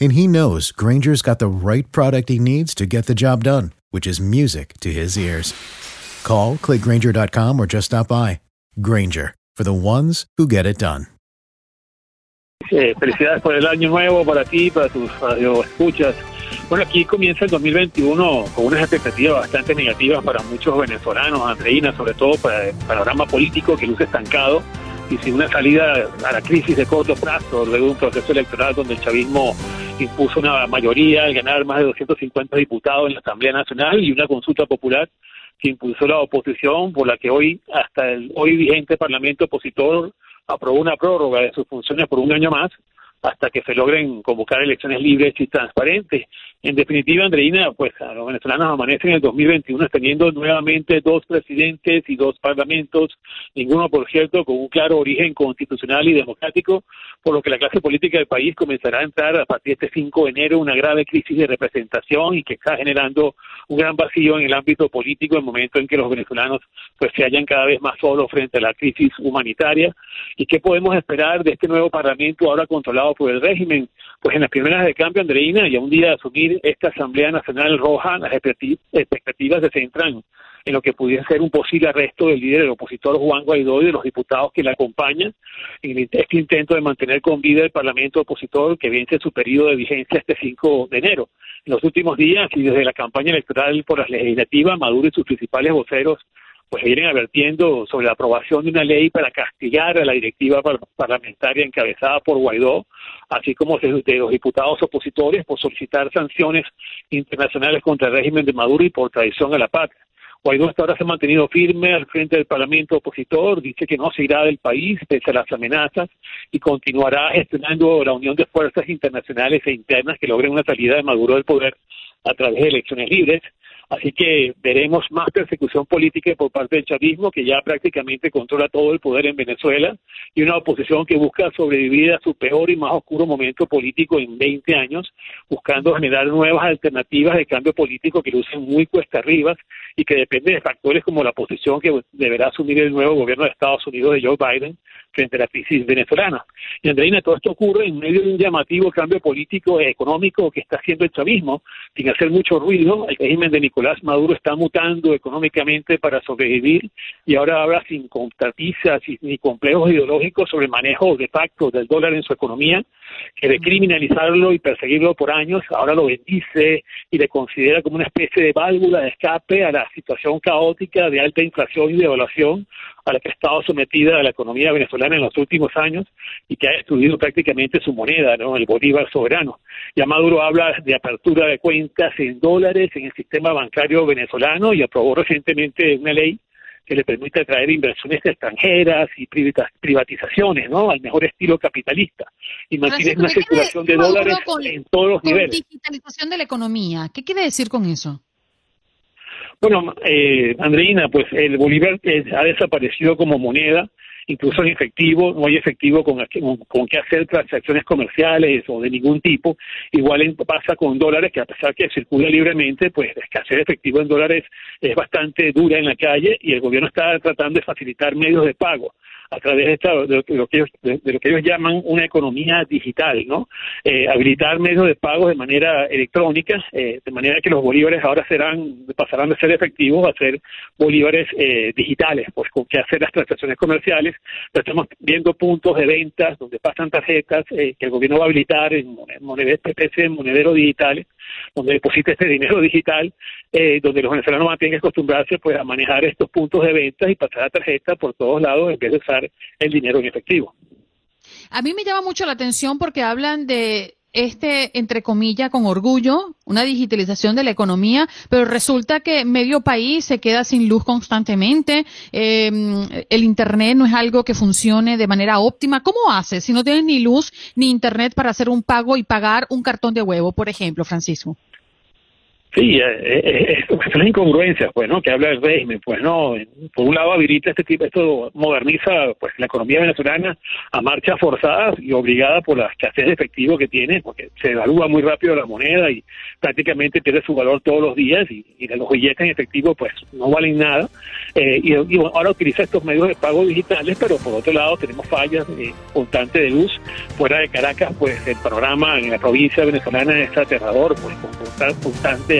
and he knows Granger's got the right product he needs to get the job done, which is music to his ears. Call, clickgranger.com, or just stop by. Granger, for the ones who get it done. Eh, felicidades por el año nuevo para ti, para tus escuchas. Bueno, aquí comienza el 2021 con unas expectativas bastante negativas para muchos venezolanos, Andreina, sobre todo para el panorama político que luce estancado y sin una salida a la crisis de corto plazo, luego de un proceso electoral donde el chavismo impuso una mayoría al ganar más de 250 diputados en la Asamblea Nacional y una consulta popular que impulsó la oposición por la que hoy, hasta el hoy vigente Parlamento opositor, aprobó una prórroga de sus funciones por un año más hasta que se logren convocar elecciones libres y transparentes. En definitiva, Andreina, pues a los venezolanos amanecen en el 2021 teniendo nuevamente dos presidentes y dos parlamentos, ninguno, por cierto, con un claro origen constitucional y democrático, por lo que la clase política del país comenzará a entrar a partir de este 5 de enero una grave crisis de representación y que está generando un gran vacío en el ámbito político en el momento en que los venezolanos pues se hallan cada vez más solos frente a la crisis humanitaria. ¿Y qué podemos esperar de este nuevo parlamento ahora controlado por el régimen? Pues en las primeras de cambio, Andreina, y a un día de asumir esta Asamblea Nacional Roja, las expectativas se centran en lo que pudiera ser un posible arresto del líder del opositor Juan Guaidó y de los diputados que le acompañan en este intento de mantener con vida el Parlamento opositor que vence su periodo de vigencia este 5 de enero. En los últimos días y desde la campaña electoral por las legislativas, Maduro y sus principales voceros pues vienen advirtiendo sobre la aprobación de una ley para castigar a la directiva parlamentaria encabezada por Guaidó, así como de, los diputados opositores por solicitar sanciones internacionales contra el régimen de Maduro y por traición a la patria. Guaidó hasta ahora se ha mantenido firme al frente del Parlamento opositor, dice que no se irá del país pese a las amenazas y continuará gestionando la unión de fuerzas internacionales e internas que logren una salida de Maduro del poder a través de elecciones libres. Así que veremos más persecución política por parte del chavismo, que ya prácticamente controla todo el poder en Venezuela, y una oposición que busca sobrevivir a su peor y más oscuro momento político en 20 años, buscando generar nuevas alternativas de cambio político que lucen muy cuesta arriba y que dependen de factores como la posición que deberá asumir el nuevo gobierno de Estados Unidos de Joe Biden frente a la crisis venezolana. Y Andreina, todo esto ocurre en medio de un llamativo cambio político e económico que está haciendo el chavismo, sin hacer mucho ruido. El régimen de Nicolás Maduro está mutando económicamente para sobrevivir y ahora habla sin contratisas ni complejos ideológicos sobre el manejo de facto del dólar en su economía, que de criminalizarlo y perseguirlo por años, ahora lo bendice y le considera como una especie de válvula de escape a la situación caótica de alta inflación y devaluación a la que ha estado sometida la economía venezolana en los últimos años y que ha destruido prácticamente su moneda, ¿no? el bolívar soberano. Ya Maduro habla de apertura de cuentas en dólares en el sistema bancario venezolano y aprobó recientemente una ley que le permite atraer inversiones extranjeras y privatizaciones, ¿no? Al mejor estilo capitalista. Y mantiene una circulación de dólares en todos los niveles. digitalización de la economía. ¿Qué quiere decir con eso? Bueno, eh, Andreina, pues el Bolívar eh, ha desaparecido como moneda, incluso en efectivo, no hay efectivo con, con, que hacer transacciones comerciales o de ningún tipo. Igual pasa con dólares, que a pesar que circula libremente, pues es que hacer efectivo en dólares es bastante dura en la calle y el gobierno está tratando de facilitar medios de pago a través de, esta, de, lo, que ellos, de, lo que ellos llaman una economía digital, ¿no? Eh, habilitar medios de pago de manera electrónica, eh, de manera que los bolívares ahora serán pasarán de ser efectivos a ser bolívares eh, digitales, pues con que hacer las transacciones comerciales. Pero estamos viendo puntos de ventas donde pasan tarjetas que el gobierno va a habilitar en monederos, de monederos digitales, donde deposita este dinero digital, donde los venezolanos van a tener que acostumbrarse pues a manejar estos puntos de ventas y pasar la tarjeta por todos lados en vez de usar el dinero en efectivo. A mí me llama mucho la atención porque hablan de este, entre comillas, con orgullo, una digitalización de la economía, pero resulta que medio país se queda sin luz constantemente, em, el Internet no es algo que funcione de manera óptima. ¿Cómo hace si no tienes ni luz ni Internet para hacer un pago y pagar un cartón de huevo, por ejemplo, Francisco? Sí, eh, eh las incongruencias, pues, ¿no? Que habla el régimen, pues, ¿no? Por un lado habilita este tipo, esto moderniza, pues, la economía venezolana a marcha forzada y obligada por la escasez de efectivo que tiene, porque se evalúa muy rápido la moneda y prácticamente pierde su valor todos los días y, y los billetes en efectivo, pues, no valen nada. Eh, y, ahora utiliza estos medios de pago digitales, pero por otro lado tenemos fallas eh, constantes de luz. Fuera de Caracas, pues, el panorama en la provincia venezolana es aterrador, pues, con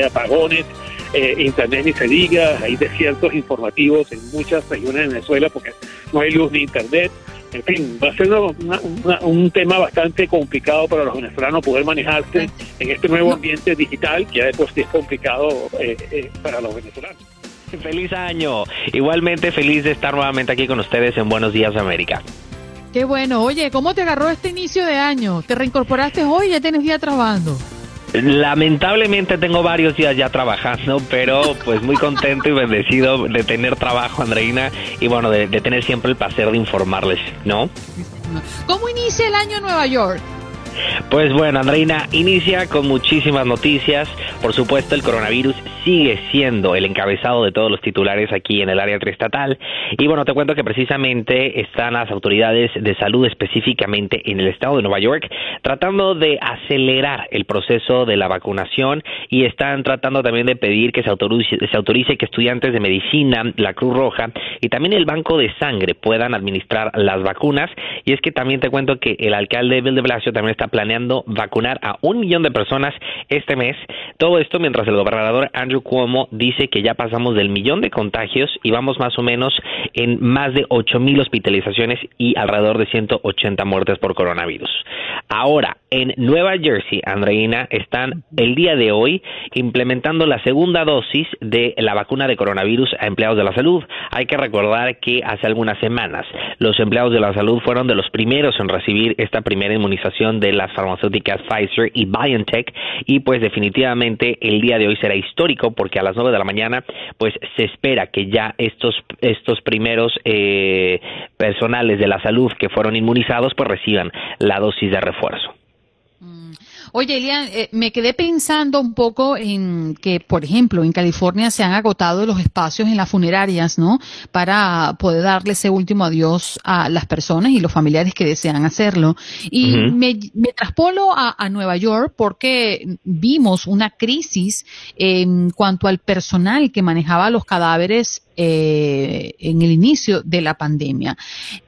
apagones, eh, internet ni se diga, hay desiertos informativos en muchas regiones de Venezuela porque no hay luz ni internet. En fin, va a ser un tema bastante complicado para los venezolanos poder manejarse en este nuevo ambiente digital que ya después es complicado eh, eh, para los venezolanos. Feliz año. Igualmente feliz de estar nuevamente aquí con ustedes en Buenos Días América. Qué bueno. Oye, ¿cómo te agarró este inicio de año? ¿Te reincorporaste hoy? ¿Ya tienes día trabajando? Lamentablemente tengo varios días ya trabajando, pero pues muy contento y bendecido de tener trabajo, Andreina, y bueno, de, de tener siempre el placer de informarles, ¿no? ¿Cómo inicia el año en Nueva York? Pues bueno, Andreina, inicia con muchísimas noticias. Por supuesto, el coronavirus sigue siendo el encabezado de todos los titulares aquí en el área triestatal. Y bueno, te cuento que precisamente están las autoridades de salud específicamente en el estado de Nueva York tratando de acelerar el proceso de la vacunación y están tratando también de pedir que se autorice, se autorice que estudiantes de medicina, la Cruz Roja y también el Banco de Sangre puedan administrar las vacunas. Y es que también te cuento que el alcalde Bill de Blasio también está planeando vacunar a un millón de personas este mes. Todo esto mientras el gobernador Andrew Cuomo dice que ya pasamos del millón de contagios y vamos más o menos en más de ocho mil hospitalizaciones y alrededor de 180 muertes por coronavirus. Ahora, en Nueva Jersey, Andreina, están el día de hoy implementando la segunda dosis de la vacuna de coronavirus a empleados de la salud. Hay que recordar que hace algunas semanas los empleados de la salud fueron de los primeros en recibir esta primera inmunización de las farmacéuticas Pfizer y BioNTech y pues definitivamente el día de hoy será histórico porque a las nueve de la mañana pues se espera que ya estos estos primeros eh, personales de la salud que fueron inmunizados pues reciban la dosis de refuerzo. Oye, Elian, eh, me quedé pensando un poco en que, por ejemplo, en California se han agotado los espacios en las funerarias, ¿no? Para poder darle ese último adiós a las personas y los familiares que desean hacerlo. Y me, me, traspolo a, a, Nueva York porque vimos una crisis en cuanto al personal que manejaba los cadáveres eh, en el inicio de la pandemia.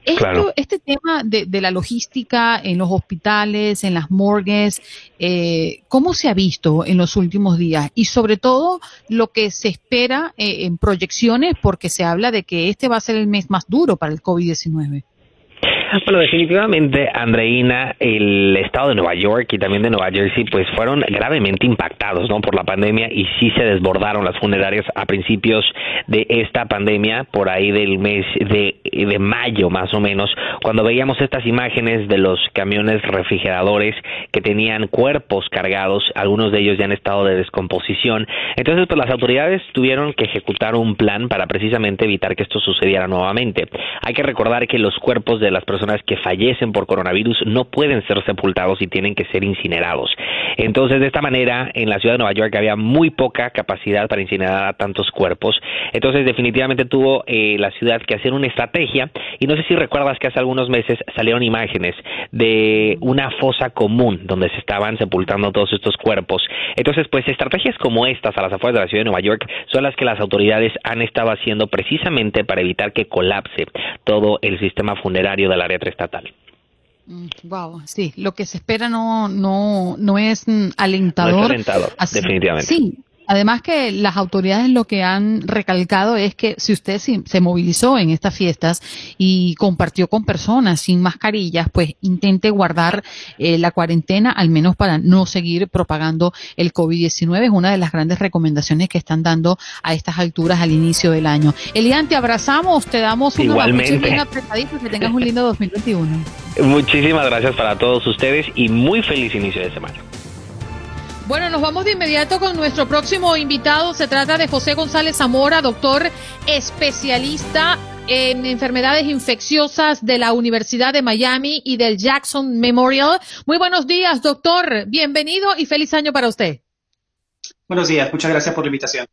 Esto, Este tema de, de, la logística en los hospitales, en las morgues, eh, ¿cómo se ha visto en los últimos días? Y sobre todo lo que se espera eh, en proyecciones, porque se habla de que este va a ser el mes más duro para el COVID-19. Bueno, definitivamente, Andreina, el estado de Nueva York y también de Nueva Jersey, pues fueron gravemente impactados, ¿no? Por la pandemia y sí se desbordaron las funerarias a principios de esta pandemia, por ahí del mes de, de mayo más o menos, cuando veíamos estas imágenes de los camiones refrigeradores que tenían cuerpos cargados, algunos de ellos ya en estado de descomposición. Entonces, pues las autoridades tuvieron que ejecutar un plan para precisamente evitar que esto sucediera nuevamente. Hay que recordar que los cuerpos de las personas personas que fallecen por coronavirus no pueden ser sepultados y tienen que ser incinerados. Entonces, de esta manera, en la ciudad de Nueva York había muy poca capacidad para incinerar a tantos cuerpos. Entonces, definitivamente tuvo eh, la ciudad que hacer una estrategia. Y no sé si recuerdas que hace algunos meses salieron imágenes de una fosa común donde se estaban sepultando todos estos cuerpos. Entonces, pues estrategias como estas a las afueras de la ciudad de Nueva York son las que las autoridades han estado haciendo precisamente para evitar que colapse todo el sistema funerario de la estatal. Wow, mm, sí, lo que se espera no no no es alentador. No es alentador, definitivamente. Sí, Además que las autoridades lo que han recalcado es que si usted se movilizó en estas fiestas y compartió con personas sin mascarillas, pues intente guardar eh, la cuarentena, al menos para no seguir propagando el COVID-19. Es una de las grandes recomendaciones que están dando a estas alturas al inicio del año. Elian, te abrazamos, te damos un Igualmente. bien apretadito, que tengas un lindo 2021. Muchísimas gracias para todos ustedes y muy feliz inicio de semana. Bueno, nos vamos de inmediato con nuestro próximo invitado. Se trata de José González Zamora, doctor especialista en enfermedades infecciosas de la Universidad de Miami y del Jackson Memorial. Muy buenos días, doctor. Bienvenido y feliz año para usted. Buenos días, muchas gracias por la invitación.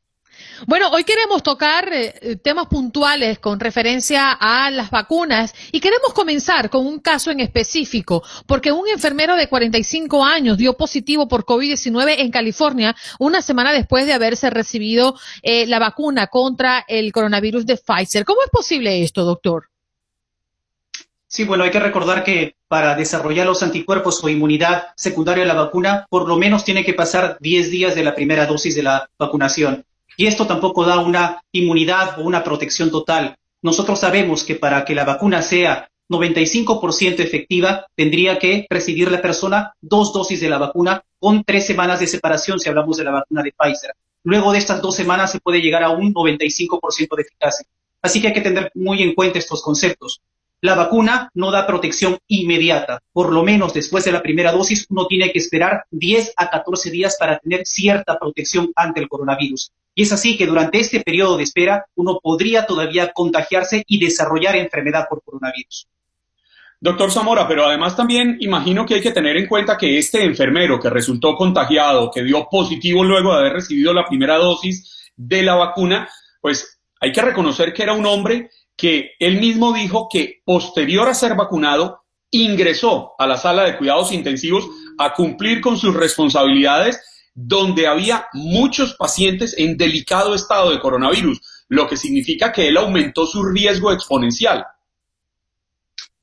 Bueno, hoy queremos tocar eh, temas puntuales con referencia a las vacunas y queremos comenzar con un caso en específico, porque un enfermero de 45 años dio positivo por COVID-19 en California una semana después de haberse recibido eh, la vacuna contra el coronavirus de Pfizer. ¿Cómo es posible esto, doctor? Sí, bueno, hay que recordar que para desarrollar los anticuerpos o inmunidad secundaria a la vacuna, por lo menos tiene que pasar 10 días de la primera dosis de la vacunación. Y esto tampoco da una inmunidad o una protección total. Nosotros sabemos que para que la vacuna sea 95% efectiva, tendría que recibir la persona dos dosis de la vacuna con tres semanas de separación si hablamos de la vacuna de Pfizer. Luego de estas dos semanas se puede llegar a un 95% de eficacia. Así que hay que tener muy en cuenta estos conceptos. La vacuna no da protección inmediata. Por lo menos después de la primera dosis, uno tiene que esperar 10 a 14 días para tener cierta protección ante el coronavirus. Y es así que durante este periodo de espera uno podría todavía contagiarse y desarrollar enfermedad por coronavirus. Doctor Zamora, pero además también imagino que hay que tener en cuenta que este enfermero que resultó contagiado, que dio positivo luego de haber recibido la primera dosis de la vacuna, pues hay que reconocer que era un hombre que él mismo dijo que posterior a ser vacunado ingresó a la sala de cuidados intensivos a cumplir con sus responsabilidades donde había muchos pacientes en delicado estado de coronavirus, lo que significa que él aumentó su riesgo exponencial.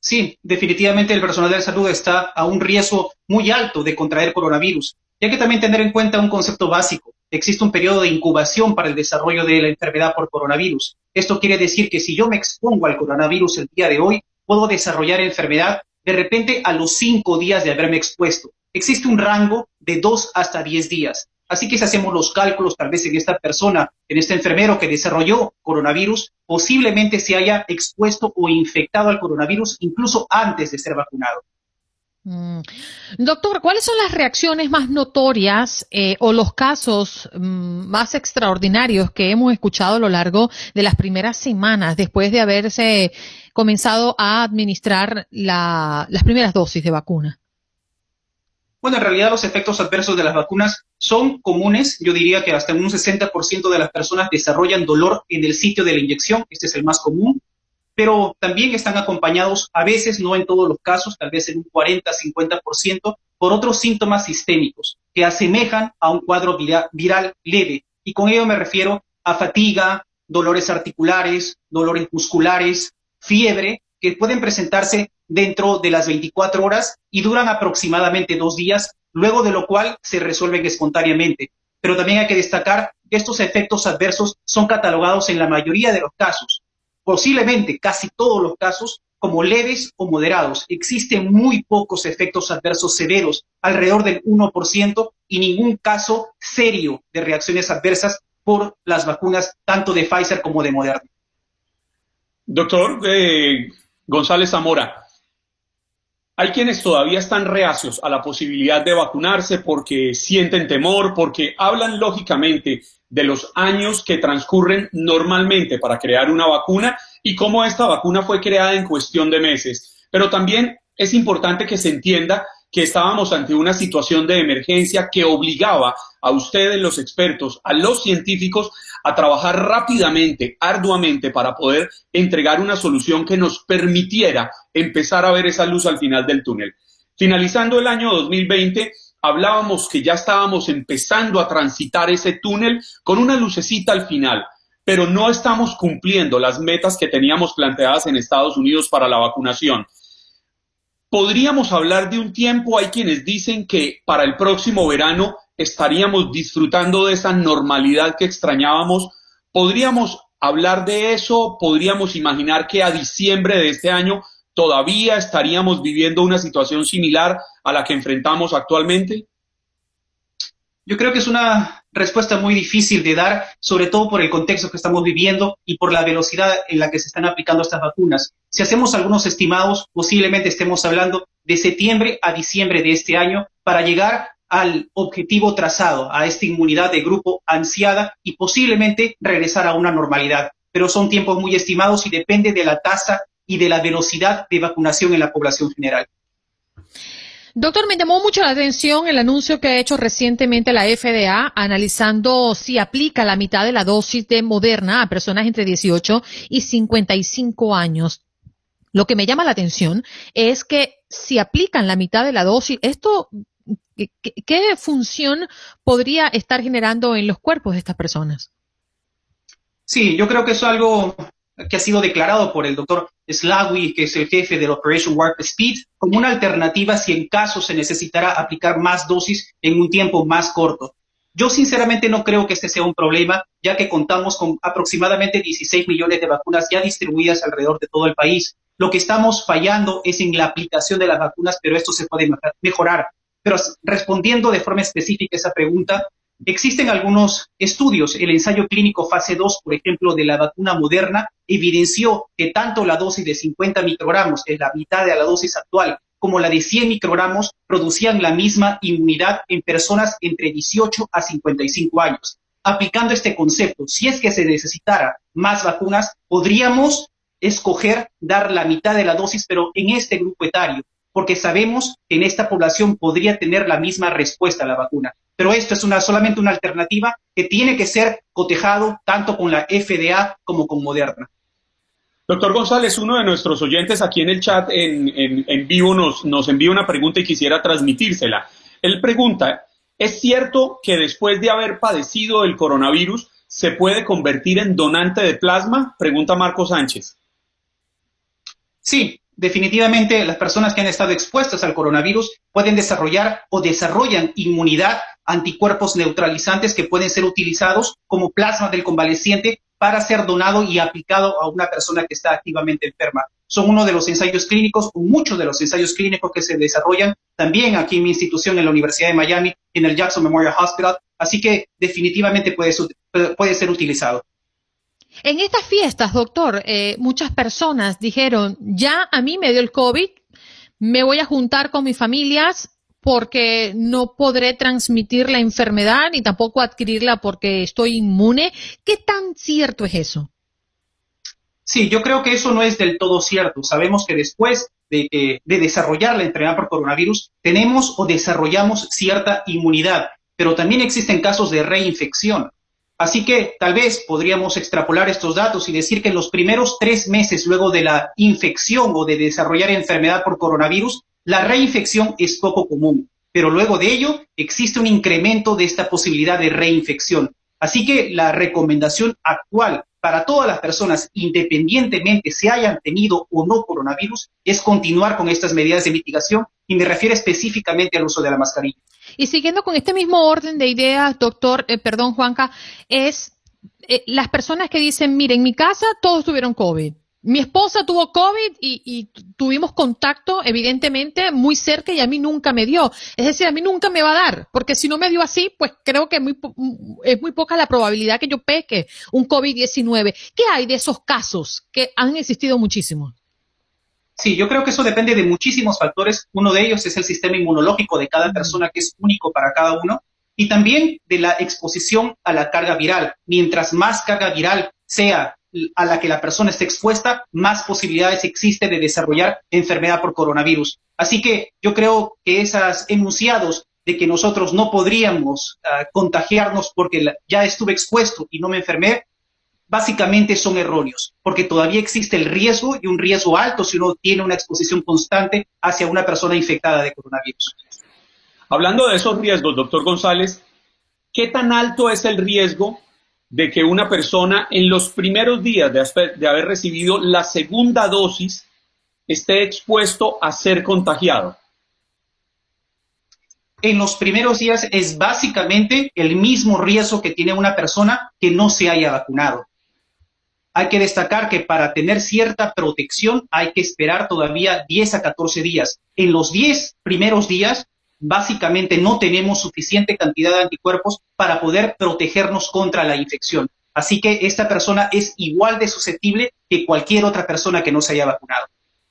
Sí, definitivamente el personal de salud está a un riesgo muy alto de contraer coronavirus. Y hay que también tener en cuenta un concepto básico existe un periodo de incubación para el desarrollo de la enfermedad por coronavirus. Esto quiere decir que si yo me expongo al coronavirus el día de hoy, puedo desarrollar enfermedad de repente a los cinco días de haberme expuesto. Existe un rango de dos hasta diez días. Así que si hacemos los cálculos, tal vez en esta persona, en este enfermero que desarrolló coronavirus, posiblemente se haya expuesto o infectado al coronavirus incluso antes de ser vacunado. Mm. Doctor, ¿cuáles son las reacciones más notorias eh, o los casos mm, más extraordinarios que hemos escuchado a lo largo de las primeras semanas después de haberse comenzado a administrar las primeras dosis de vacuna? Bueno, en realidad los efectos adversos de las vacunas son comunes. Yo diría que hasta un 60% de las personas desarrollan dolor en el sitio de la inyección. Este es el más común pero también están acompañados, a veces, no en todos los casos, tal vez en un 40-50%, por otros síntomas sistémicos que asemejan a un cuadro viral leve. Y con ello me refiero a fatiga, dolores articulares, dolores musculares, fiebre, que pueden presentarse dentro de las 24 horas y duran aproximadamente dos días, luego de lo cual se resuelven espontáneamente. Pero también hay que destacar que estos efectos adversos son catalogados en la mayoría de los casos posiblemente casi todos los casos como leves o moderados. Existen muy pocos efectos adversos severos, alrededor del 1%, y ningún caso serio de reacciones adversas por las vacunas tanto de Pfizer como de Moderna. Doctor eh, González Zamora, hay quienes todavía están reacios a la posibilidad de vacunarse porque sienten temor, porque hablan lógicamente de los años que transcurren normalmente para crear una vacuna y cómo esta vacuna fue creada en cuestión de meses. pero también es importante que se entienda que estábamos ante una situación de emergencia que obligaba a ustedes, los expertos, a los científicos, a trabajar rápidamente, arduamente, para poder entregar una solución que nos permitiera empezar a ver esa luz al final del túnel. Finalizando el año 2020, hablábamos que ya estábamos empezando a transitar ese túnel con una lucecita al final, pero no estamos cumpliendo las metas que teníamos planteadas en Estados Unidos para la vacunación podríamos hablar de un tiempo, hay quienes dicen que para el próximo verano estaríamos disfrutando de esa normalidad que extrañábamos. ¿Podríamos hablar de eso? ¿Podríamos imaginar que a diciembre de este año todavía estaríamos viviendo una situación similar a la que enfrentamos actualmente? Yo creo que es una respuesta muy difícil de dar, sobre todo por el contexto que estamos viviendo y por la velocidad en la que se están aplicando estas vacunas. Si hacemos algunos estimados, posiblemente estemos hablando de septiembre a diciembre de este año para llegar al objetivo trazado, a esta inmunidad de grupo ansiada y posiblemente regresar a una normalidad. Pero son tiempos muy estimados y depende de la tasa y de la velocidad de vacunación en la población general. Doctor, me llamó mucho la atención el anuncio que ha hecho recientemente la FDA analizando si aplica la mitad de la dosis de Moderna a personas entre 18 y 55 años. Lo que me llama la atención es que si aplican la mitad de la dosis, esto, ¿qué, función podría estar generando en los cuerpos de estas personas? Sí, yo creo que es algo que ha sido declarado por el doctor Slawi, que es el jefe del Operation Warp Speed, como una alternativa si en caso se necesitara aplicar más dosis en un tiempo más corto. Yo sinceramente no creo que este sea un problema, ya que contamos con aproximadamente 16 millones de vacunas ya distribuidas alrededor de todo el país. Lo que estamos fallando es en la aplicación de las vacunas, pero esto se puede mejorar. Pero respondiendo de forma específica esa pregunta, Existen algunos estudios. El ensayo clínico fase 2, por ejemplo, de la vacuna moderna, evidenció que tanto la dosis de 50 microgramos, que es la mitad de la dosis actual, como la de 100 microgramos, producían la misma inmunidad en personas entre 18 a 55 años. Aplicando este concepto, si es que se necesitara más vacunas, podríamos escoger dar la mitad de la dosis, pero en este grupo etario, porque sabemos que en esta población podría tener la misma respuesta a la vacuna. Pero esto es una, solamente una alternativa que tiene que ser cotejado tanto con la FDA como con Moderna. Doctor González, uno de nuestros oyentes aquí en el chat en, en, vivo nos, nos envía una pregunta y quisiera transmitírsela. Él pregunta, ¿es cierto que después de haber padecido el coronavirus se puede convertir en donante de plasma? Pregunta Marco Sánchez. Sí, definitivamente las personas que han estado expuestas al coronavirus pueden desarrollar o desarrollan inmunidad, anticuerpos neutralizantes que pueden ser utilizados como plasma del convaleciente para ser donado y aplicado a una persona que está activamente enferma. Son uno de los ensayos clínicos muchos de los ensayos clínicos que se desarrollan también aquí en mi institución, en la Universidad de Miami, en el Jackson Memorial Hospital. Así que definitivamente puede ser utilizado. En estas fiestas, doctor, eh, muchas personas dijeron, ya a mí me dio el COVID, me voy a juntar con mis familias porque no podré transmitir la enfermedad ni tampoco adquirirla porque estoy inmune. ¿Qué tan cierto es eso? Sí, yo creo que eso no es del todo cierto. Sabemos que después de, de desarrollar la enfermedad por coronavirus, tenemos o desarrollamos cierta inmunidad, pero también existen casos de reinfección. Así que tal vez podríamos extrapolar estos datos y decir que en los primeros tres meses luego de la infección o de desarrollar enfermedad por coronavirus, la reinfección es poco común, pero luego de ello existe un incremento de esta posibilidad de reinfección. Así que la recomendación actual para todas las personas, independientemente se hayan tenido o no coronavirus, es continuar con estas medidas de mitigación y me refiero específicamente al uso de la mascarilla. Y siguiendo con este mismo orden de ideas, doctor, eh, perdón, Juanca, es eh, las personas que dicen, mire, en mi casa todos tuvieron COVID. Mi esposa tuvo COVID y, tuvimos contacto, evidentemente, muy cerca y a mí nunca me dio. Es decir, a mí nunca me va a dar, porque si no me dio así, pues creo que muy, es muy poca la probabilidad que yo peque un COVID-19. ¿Qué hay de esos casos que han existido muchísimo? Sí, yo creo que eso depende de muchísimos factores. Uno de ellos es el sistema inmunológico de cada persona, que es único para cada uno, y también de la exposición a la carga viral. Mientras más carga viral sea a la que la persona esté expuesta, más posibilidades existe de desarrollar enfermedad por coronavirus. Así que yo creo que esos enunciados de que nosotros no podríamos ah, contagiarnos porque ya estuve expuesto y no me enfermé, básicamente son erróneos, porque todavía existe el riesgo y un riesgo alto si uno tiene una exposición constante hacia una persona infectada de coronavirus. Hablando de esos riesgos, doctor González, ¿qué tan alto es el riesgo de que una persona en los primeros días de, haber recibido la segunda dosis esté expuesto a ser contagiado? En los primeros días es básicamente el mismo riesgo que tiene una persona que no se haya vacunado. Hay que destacar que para tener cierta protección hay que esperar todavía 10 a 14 días. En los 10 primeros días, básicamente no tenemos suficiente cantidad de anticuerpos para poder protegernos contra la infección. Así que esta persona es igual de susceptible que cualquier otra persona que no se haya vacunado.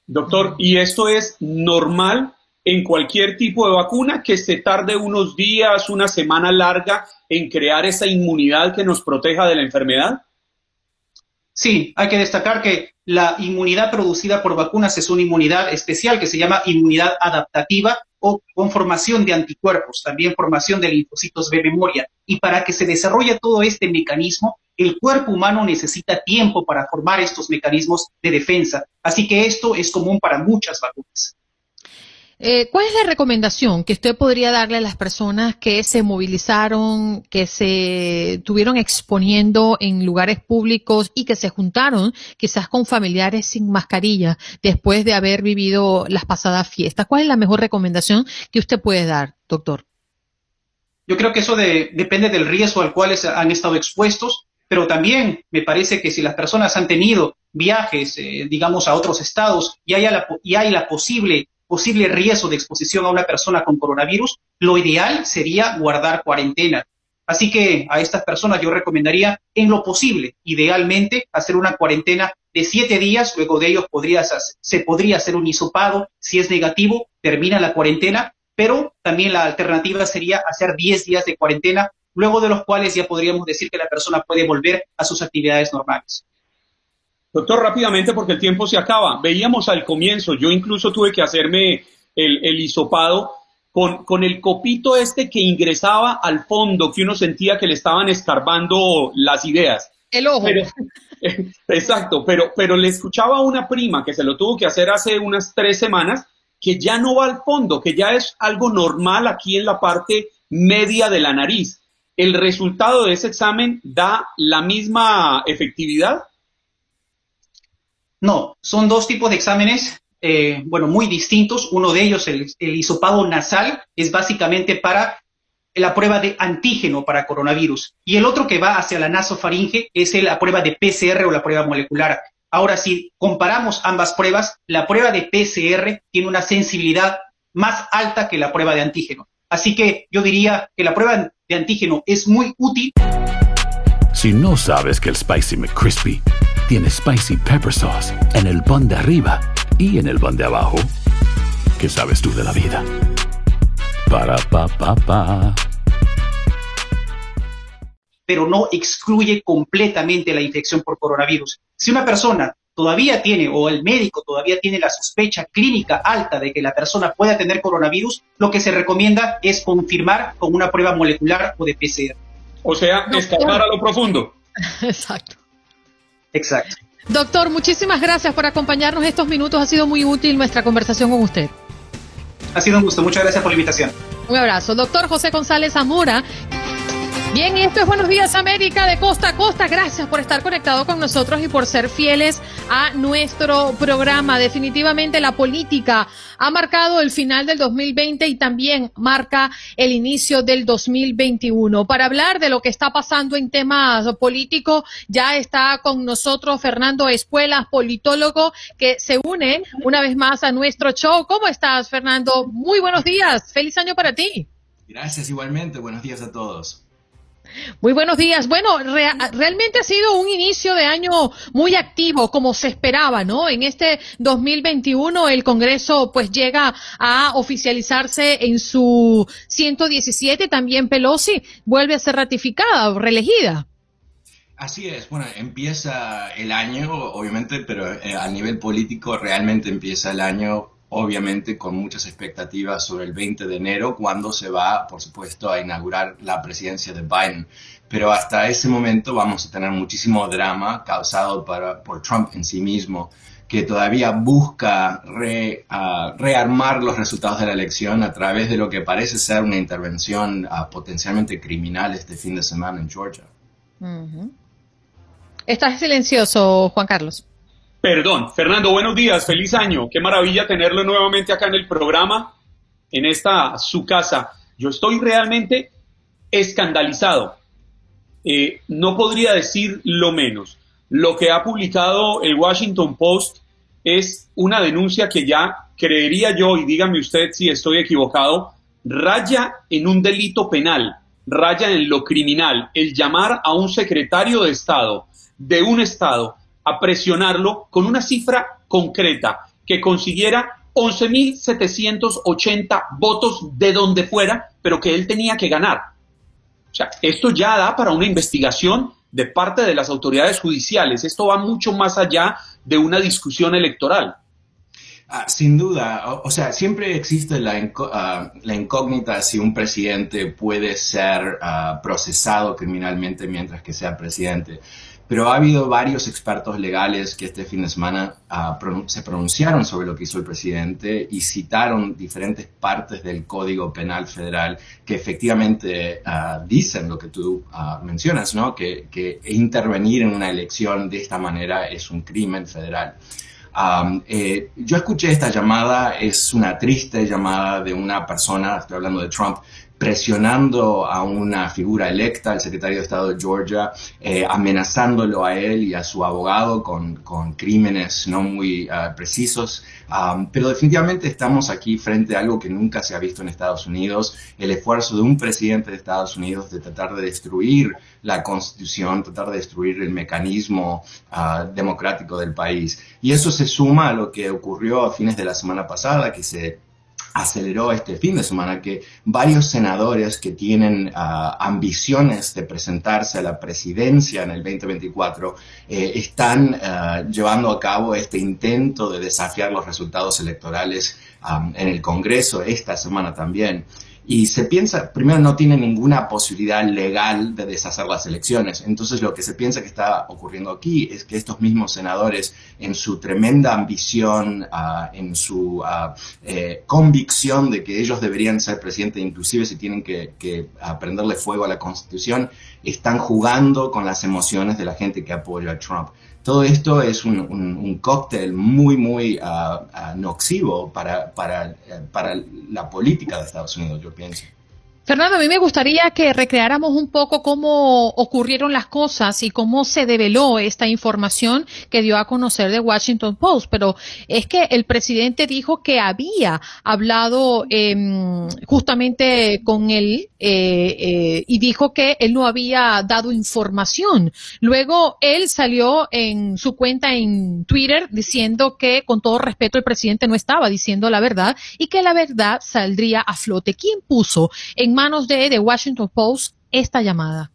Doctor, ¿y esto es normal en cualquier tipo de vacuna que se tarde unos días, una semana larga en crear esa inmunidad que nos proteja de la enfermedad? Sí, hay que destacar que la inmunidad producida por vacunas es una inmunidad especial que se llama inmunidad adaptativa o con formación de anticuerpos, también formación de linfocitos de memoria. Y para que se desarrolle todo este mecanismo, el cuerpo humano necesita tiempo para formar estos mecanismos de defensa. Así que esto es común para muchas vacunas. Eh, ¿Cuál es la recomendación que usted podría darle a las personas que se movilizaron, que se tuvieron exponiendo en lugares públicos y que se juntaron quizás con familiares sin mascarilla después de haber vivido las pasadas fiestas? ¿Cuál es la mejor recomendación que usted puede dar, doctor? Yo creo que eso depende del riesgo al cual han estado expuestos, pero también me parece que si las personas han tenido viajes, eh, digamos, a otros estados y hay y hay la posible posible riesgo de exposición a una persona con coronavirus, lo ideal sería guardar cuarentena. Así que a estas personas yo recomendaría, en lo posible, idealmente, hacer una cuarentena de siete días, luego de ellos se podría hacer un hisopado, si es negativo, termina la cuarentena, pero también la alternativa sería hacer diez días de cuarentena, luego de los cuales ya podríamos decir que la persona puede volver a sus actividades normales. Doctor, rápidamente porque el tiempo se acaba. Veíamos al comienzo, yo incluso tuve que hacerme el, el hisopado con, con, el copito este que ingresaba al fondo, que uno sentía que le estaban escarbando las ideas. El ojo. exacto, pero, pero le escuchaba a una prima que se lo tuvo que hacer hace unas tres semanas, que ya no va al fondo, que ya es algo normal aquí en la parte media de la nariz. ¿El resultado de ese examen da la misma efectividad? No, son dos tipos de exámenes, eh, bueno, muy distintos. Uno de ellos, el, el hisopado nasal, es básicamente para la prueba de antígeno para coronavirus. Y el otro que va hacia la nasofaringe es la prueba de PCR o la prueba molecular. Ahora, si comparamos ambas pruebas, la prueba de PCR tiene una sensibilidad más alta que la prueba de antígeno. Así que yo diría que la prueba de antígeno es muy útil. Si no sabes que el Spicy McCrispy tiene spicy pepper sauce en el pan de arriba y en el pan de abajo. ¿Qué sabes tú de la vida? Para pa pa pa. Pero no excluye completamente la infección por coronavirus. Si una persona todavía tiene o el médico todavía tiene la sospecha clínica alta de que la persona pueda tener coronavirus, lo que se recomienda es confirmar con una prueba molecular o de PCR. O sea, escapar a lo profundo. Exacto. Exacto. Doctor, muchísimas gracias por acompañarnos estos minutos. Ha sido muy útil nuestra conversación con usted. Ha sido un gusto. Muchas gracias por la invitación. Un abrazo. Doctor José González Zamora. Bien, esto es Buenos Días América de costa a costa. Gracias por estar conectado con nosotros y por ser fieles a nuestro programa. Definitivamente la política ha marcado el final del 2020 y también marca el inicio del 2021. Para hablar de lo que está pasando en temas políticos, ya está con nosotros Fernando Espuelas, politólogo, que se une una vez más a nuestro show. ¿Cómo estás, Fernando? Muy buenos días. Feliz año para ti. Gracias igualmente. Buenos días a todos. Muy buenos días. Bueno, realmente ha sido un inicio de año muy activo, como se esperaba, ¿no? En este 2021 el Congreso pues llega a oficializarse en su 117. También Pelosi vuelve a ser ratificada o reelegida. Así es, bueno, empieza el año, obviamente, pero eh, a nivel político realmente empieza el año, obviamente, con muchas expectativas sobre el 20 de enero, cuando se va, por supuesto, a inaugurar la presidencia de Biden. Pero hasta ese momento vamos a tener muchísimo drama causado por Trump en sí mismo que todavía busca rearmar los resultados de la elección a través de lo que parece ser una intervención ah, potencialmente criminal este fin de semana en Georgia. Estás silencioso, Juan Carlos. Perdón, Fernando, buenos días, feliz año. Qué maravilla tenerlo nuevamente acá en el programa, en esta su casa. Yo estoy realmente escandalizado. Eh, no podría decir lo menos. Lo que ha publicado el Washington Post es una denuncia que ya creería yo, y dígame usted si estoy equivocado, raya en un delito penal, raya en lo criminal, el llamar a un secretario de Estado de un Estado a presionarlo con una cifra concreta, que consiguiera 11.780 votos de donde fuera, pero que él tenía que ganar. O sea, esto ya da para una investigación de parte de las autoridades judiciales. Esto va mucho más allá de una discusión electoral. Ah, sin duda, o, sea, siempre existe la, ah, la, incógnita si un presidente puede ser ah, procesado criminalmente mientras que sea presidente. Pero ha habido varios expertos legales que este fin de semana uh, se pronunciaron sobre lo que hizo el presidente y citaron diferentes partes del Código Penal Federal que efectivamente uh, dicen lo que tú uh, mencionas, ¿no? Que, intervenir en una elección de esta manera es un crimen federal. Eh, yo escuché esta llamada, es una triste llamada de una persona, estoy hablando de Trump, presionando a una figura electa, el secretario de Estado de Georgia, eh, amenazándolo a él y a su abogado con, crímenes no muy ah, precisos. pero definitivamente estamos aquí frente a algo que nunca se ha visto en Estados Unidos, el esfuerzo de un presidente de Estados Unidos de tratar de destruir la constitución, tratar de destruir el mecanismo ah, democrático del país. Y eso se suma a lo que ocurrió a fines de la semana pasada, que se aceleró este fin de semana que varios senadores que tienen ah, ambiciones de presentarse a la presidencia en el 2024 eh, están ah, llevando a cabo este intento de desafiar los resultados electorales ah, en el Congreso esta semana también. Y se piensa, primero, no tiene ninguna posibilidad legal de deshacer las elecciones. Entonces, lo que se piensa que está ocurriendo aquí es que estos mismos senadores, en su tremenda ambición, ah, en su ah, eh, convicción de que ellos deberían ser presidentes, inclusive si tienen que, que prenderle fuego a la Constitución, están jugando con las emociones de la gente que apoya a Trump. Todo esto es un, cóctel muy, muy uh, nocivo para, para, para la política de Estados Unidos, yo pienso. Fernando, a mí me gustaría que recreáramos un poco cómo ocurrieron las cosas y cómo se develó esta información que dio a conocer de Washington Post, pero es que el presidente dijo que había hablado em, justamente con él eh, eh, y dijo que él no había dado información. Luego él salió en su cuenta en Twitter diciendo que con todo respeto el presidente no estaba diciendo la verdad y que la verdad saldría a flote. ¿Quién puso en manos de The Washington Post esta llamada?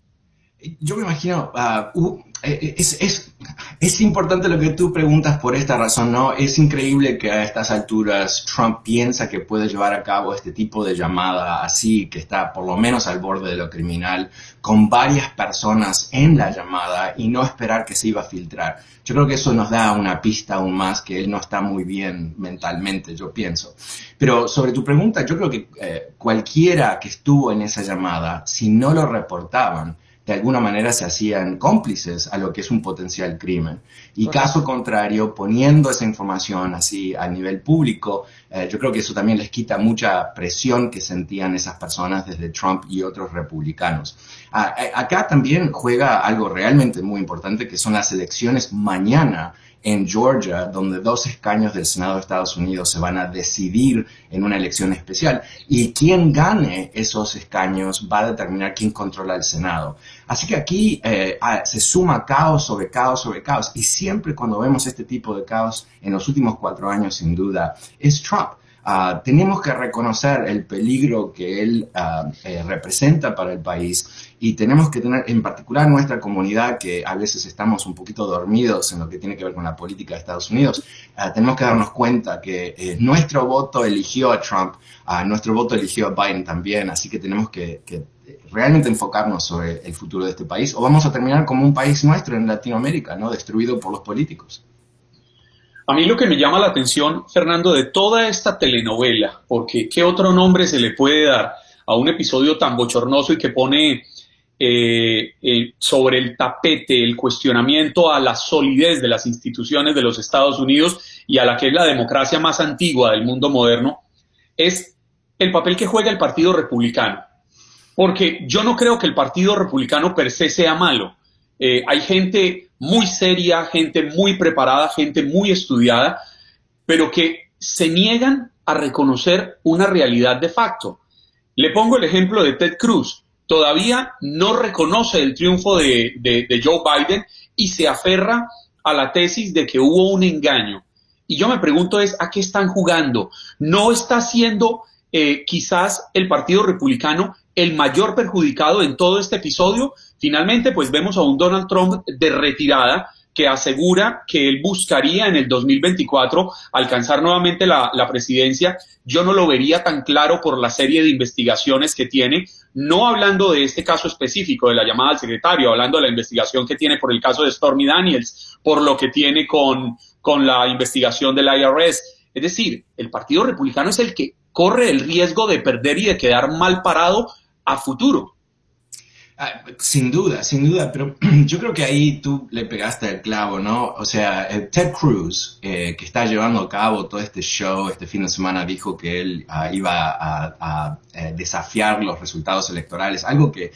Yo me imagino, uh, eh, es, es, importante lo que tú preguntas por esta razón, ¿no? Es increíble que a estas alturas Trump piensa que puede llevar a cabo este tipo de llamada así, que está por lo menos al borde de lo criminal, con varias personas en la llamada y no esperar que se iba a filtrar. Yo creo que eso nos da una pista aún más que él no está muy bien mentalmente, yo pienso. Pero sobre tu pregunta, yo creo que eh, cualquiera que estuvo en esa llamada, si no lo reportaban, de alguna manera se hacían cómplices a lo que es un potencial crimen. Y caso contrario, poniendo esa información así a nivel público, eh, yo creo que eso también les quita mucha presión que sentían esas personas desde Trump y otros republicanos. acá también juega algo realmente muy importante, que son las elecciones mañana en Georgia, donde dos escaños del Senado de Estados Unidos se van a decidir en una elección especial. Y quien gane esos escaños va a determinar quién controla el Senado. Así que aquí eh, se suma caos sobre caos sobre caos. Y siempre cuando vemos este tipo de caos, en los últimos cuatro años sin duda, es Trump. Ah, tenemos que reconocer el peligro que él eh, representa para el país y tenemos que tener, en particular nuestra comunidad, que a veces estamos un poquito dormidos en lo que tiene que ver con la política de Estados Unidos, ah, tenemos que darnos cuenta que eh, nuestro voto eligió a Trump, nuestro voto eligió a Biden también, así que tenemos que realmente enfocarnos sobre el futuro de este país o vamos a terminar como un país nuestro en Latinoamérica, ¿no? Destruido por los políticos. A mí lo que me llama la atención, Fernando, de toda esta telenovela, porque ¿qué otro nombre se le puede dar a un episodio tan bochornoso y que pone eh, eh, sobre el tapete el cuestionamiento a la solidez de las instituciones de los Estados Unidos y a la que es la democracia más antigua del mundo moderno, es el papel que juega el Partido Republicano. Porque yo no creo que el Partido Republicano per se sea malo. Eh, hay gente muy seria, gente muy preparada, gente muy estudiada, pero que se niegan a reconocer una realidad de facto. Le pongo el ejemplo de Ted Cruz. Todavía no reconoce el triunfo de, Joe Biden y se aferra a la tesis de que hubo un engaño. Y yo me pregunto es, ¿a qué están jugando? ¿No está siendo eh, quizás el Partido Republicano el mayor perjudicado en todo este episodio? Finalmente, pues vemos a un Donald Trump de retirada que asegura que él buscaría en el 2024 alcanzar nuevamente la, presidencia. Yo no lo vería tan claro por la serie de investigaciones que tiene, no hablando de este caso específico de la llamada al secretario, hablando de la investigación que tiene por el caso de Stormy Daniels, por lo que tiene con, con la investigación del IRS. Es decir, el Partido Republicano es el que corre el riesgo de perder y de quedar mal parado a futuro. Ah, sin duda, sin duda, pero yo creo que ahí tú le pegaste el clavo, ¿no? O sea, eh, Ted Cruz, eh, que está llevando a cabo todo este show este fin de semana, dijo que él ah, iba a, eh, desafiar los resultados electorales, algo que,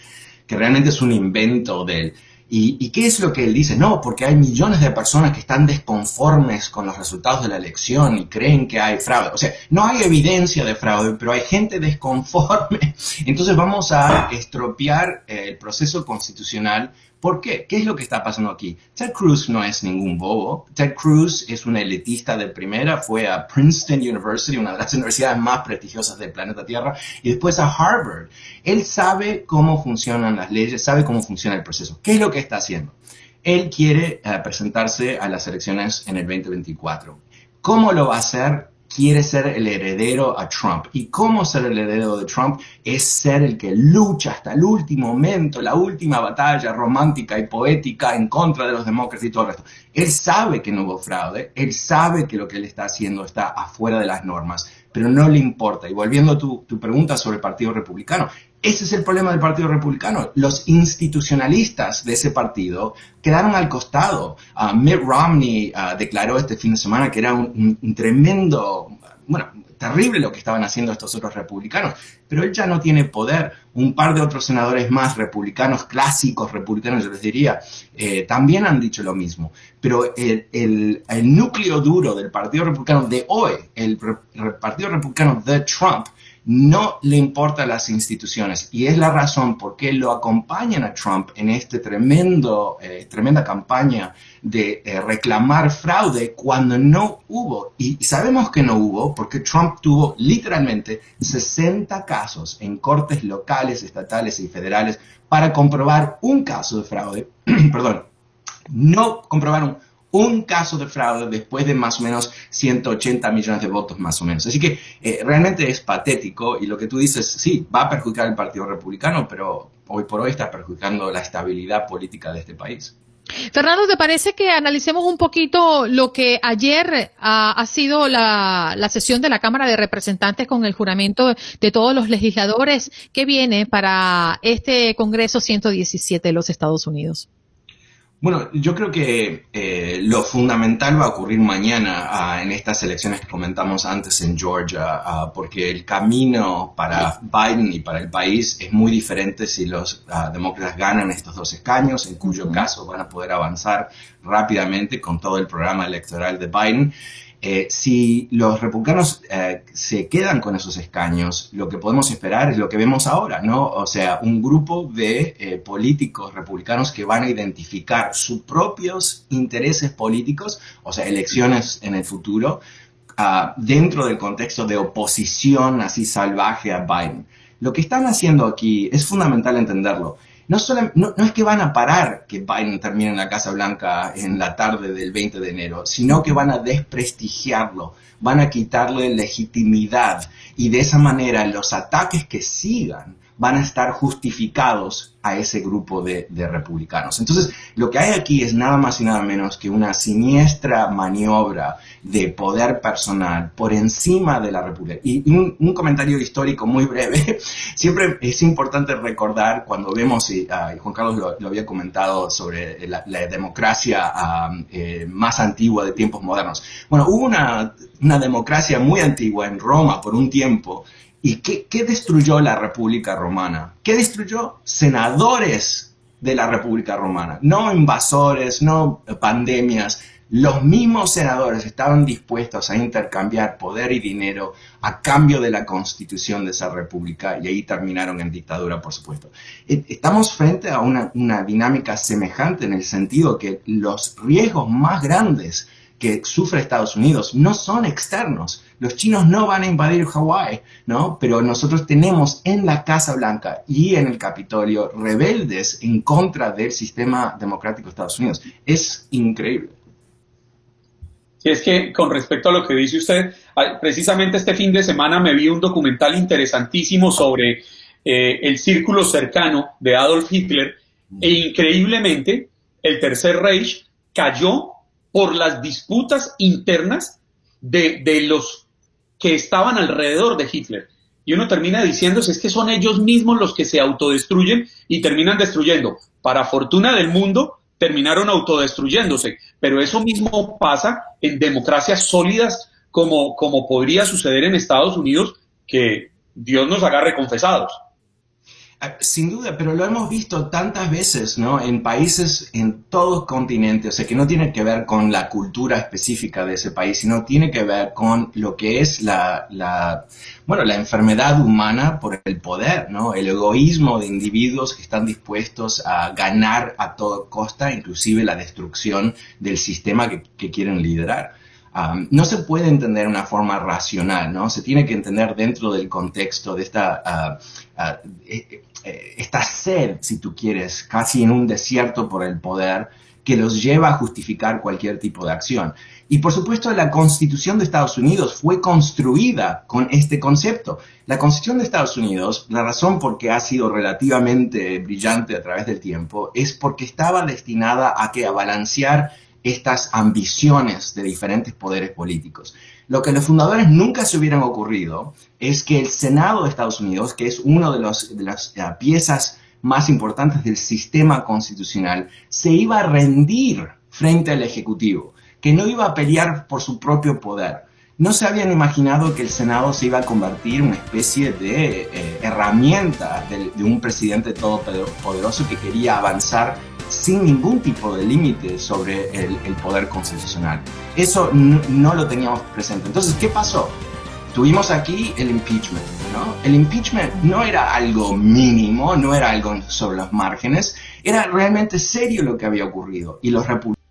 que realmente es un invento de él. ¿Y, qué es lo que él dice? No, porque hay millones de personas que están desconformes con los resultados de la elección y creen que hay fraude. O sea, no hay evidencia de fraude, pero hay gente desconforme. Entonces vamos a estropear el proceso constitucional ¿Por qué? ¿Qué es lo que está pasando aquí? Ted Cruz no es ningún bobo. Ted Cruz es un elitista de primera, fue a Princeton University, una de las universidades más prestigiosas del planeta Tierra, y después a Harvard. Él sabe cómo funcionan las leyes, sabe cómo funciona el proceso. ¿Qué es lo que está haciendo? Él quiere eh, presentarse a las elecciones en el 2024. ¿Cómo lo va a hacer? Quiere ser el heredero a Trump. ¿Y cómo ser el heredero de Trump? Es ser el que lucha hasta el último momento, la última batalla romántica y poética en contra de los demócratas y todo el resto. Él sabe que no hubo fraude, él sabe que lo que él está haciendo está afuera de las normas, pero no le importa. Y volviendo a tu, tu pregunta sobre el Partido Republicano, ese es el problema del Partido Republicano. Los institucionalistas de ese partido quedaron al costado. Uh, Mitt Romney uh, declaró este fin de semana que era un, tremendo, bueno, terrible lo que estaban haciendo estos otros republicanos, pero él ya no tiene poder. Un par de otros senadores más republicanos, clásicos republicanos, yo les diría, eh, también han dicho lo mismo. Pero el, el, núcleo duro del Partido Republicano de hoy, el Partido Republicano de Trump, no le importan las instituciones y es la razón por qué lo acompañan a Trump en esta tremendo, eh, tremenda campaña de eh, reclamar fraude cuando no hubo. Y sabemos que no hubo porque Trump tuvo literalmente 60 casos en cortes locales, estatales y federales para comprobar un caso de fraude. Perdón, no comprobaron un caso de fraude después de más o menos 180 millones de votos más o menos. Así que eh, realmente es patético y lo que tú dices, sí, va a perjudicar el Partido Republicano, pero hoy por hoy está perjudicando la estabilidad política de este país. Fernando, ¿te parece que analicemos un poquito lo que ayer ah, ha sido la, la, sesión de la Cámara de Representantes con el juramento de todos los legisladores que viene para este Congreso 117 de los Estados Unidos? Bueno, yo creo que eh, lo fundamental va a ocurrir mañana ah, en estas elecciones que comentamos antes en Georgia, ah, porque el camino para Biden y para el país es muy diferente si los ah, demócratas ganan estos dos escaños, en cuyo caso van a poder avanzar rápidamente con todo el programa electoral de Biden. Eh, si los republicanos eh, se quedan con esos escaños, lo que podemos esperar es lo que vemos ahora, ¿no? O sea, un grupo de eh, políticos republicanos que van a identificar sus propios intereses políticos, o sea, elecciones en el futuro, ah, dentro del contexto de oposición así salvaje a Biden. Lo que están haciendo aquí es fundamental entenderlo. No, no, es que van a parar que Biden termine en la Casa Blanca en la tarde del 20 de enero, sino que van a desprestigiarlo, van a quitarle legitimidad y de esa manera los ataques que sigan van a estar justificados a ese grupo de, republicanos. Entonces, lo que hay aquí es nada más y nada menos que una siniestra maniobra de poder personal por encima de la República. Y, un, comentario histórico muy breve. Siempre es importante recordar cuando vemos, y, ah, Juan Carlos lo, había comentado sobre la, democracia ah, eh, más antigua de tiempos modernos. Bueno, hubo una democracia muy antigua en Roma por un tiempo ¿Y qué, destruyó la República Romana? ¿Qué destruyó? Senadores de la República Romana, no invasores, no pandemias. Los mismos senadores estaban dispuestos a intercambiar poder y dinero a cambio de la constitución de esa república y ahí terminaron en dictadura, por supuesto. E, estamos frente a una, una dinámica semejante en el sentido que los riesgos más grandes que sufre Estados Unidos no son externos. Los chinos no van a invadir Hawái, ¿no? Pero nosotros tenemos en la Casa Blanca y en el Capitolio rebeldes en contra del sistema democrático de Estados Unidos. Es increíble. Es que con respecto a lo que dice usted, precisamente este fin de semana me vi un documental interesantísimo sobre eh, el círculo cercano de Adolf Hitler e increíblemente el Tercer Reich cayó por las disputas internas de, los que estaban alrededor de Hitler. Y uno termina diciéndose es que son ellos mismos los que se autodestruyen y terminan destruyendo. Para fortuna del mundo, terminaron autodestruyéndose. Pero eso mismo pasa en democracias sólidas como, como podría suceder en Estados Unidos, que Dios nos haga confesados. Sin duda, pero lo hemos visto tantas veces, ¿no? En países en todo continente, o sea, que no tiene que ver con la cultura específica de ese país, sino tiene que ver con lo que es la, la bueno, la enfermedad humana por el poder, ¿no? El egoísmo de individuos que están dispuestos a ganar a toda costa, inclusive la destrucción del sistema que, quieren liderar no se puede entender de una forma racional, ¿no? Se tiene que entender dentro del contexto de esta, ah, eh, esta sed, si tú quieres, casi en un desierto por el poder, que los lleva a justificar cualquier tipo de acción. Y por supuesto la Constitución de Estados Unidos fue construida con este concepto. La Constitución de Estados Unidos, la razón por qué ha sido relativamente brillante a través del tiempo, es porque estaba destinada a que a balancear estas ambiciones de diferentes poderes políticos. Lo que los fundadores nunca se hubieran ocurrido es que el Senado de Estados Unidos, que es una de, las eh, piezas más importantes del sistema constitucional, se iba a rendir frente al Ejecutivo, que no iba a pelear por su propio poder. No se habían imaginado que el Senado se iba a convertir en una especie de eh, herramienta de, de un presidente todopoderoso que quería avanzar sin ningún tipo de límite sobre el, poder constitucional. Eso no, lo teníamos presente. Entonces, ¿qué pasó? Tuvimos aquí el impeachment, ¿no? El impeachment no era algo mínimo, no era algo sobre los márgenes, era realmente serio lo que había ocurrido. Y los republicanos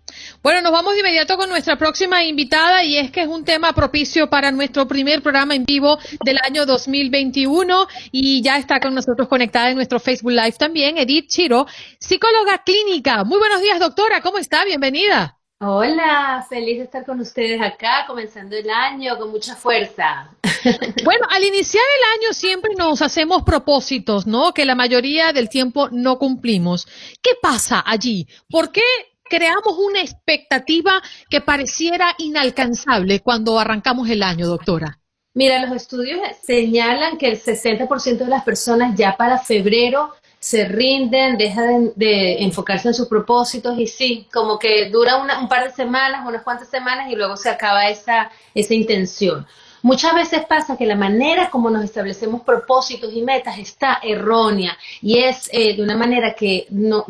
bueno, nos vamos de inmediato con nuestra próxima invitada y es que es un tema propicio para nuestro primer programa en vivo del año 2021 y ya está con nosotros conectada en nuestro Facebook Live también Edith Chiro, psicóloga clínica. Muy buenos días, doctora, ¿cómo está? Bienvenida. Hola, feliz de estar con ustedes acá, comenzando el año con mucha fuerza. Bueno, al iniciar el año siempre nos hacemos propósitos, ¿no? Que la mayoría del tiempo no cumplimos. ¿Qué pasa allí? ¿Por qué creamos una expectativa que pareciera inalcanzable cuando arrancamos el año, doctora? Mira, los estudios señalan que el 60% de las personas ya para febrero se rinden, dejan de, enfocarse en sus propósitos y sí, como que dura un par de semanas, unas cuantas semanas y luego se acaba esa, esa intención. Muchas veces pasa que la manera como nos establecemos propósitos y metas está errónea y es eh, de una manera que, no,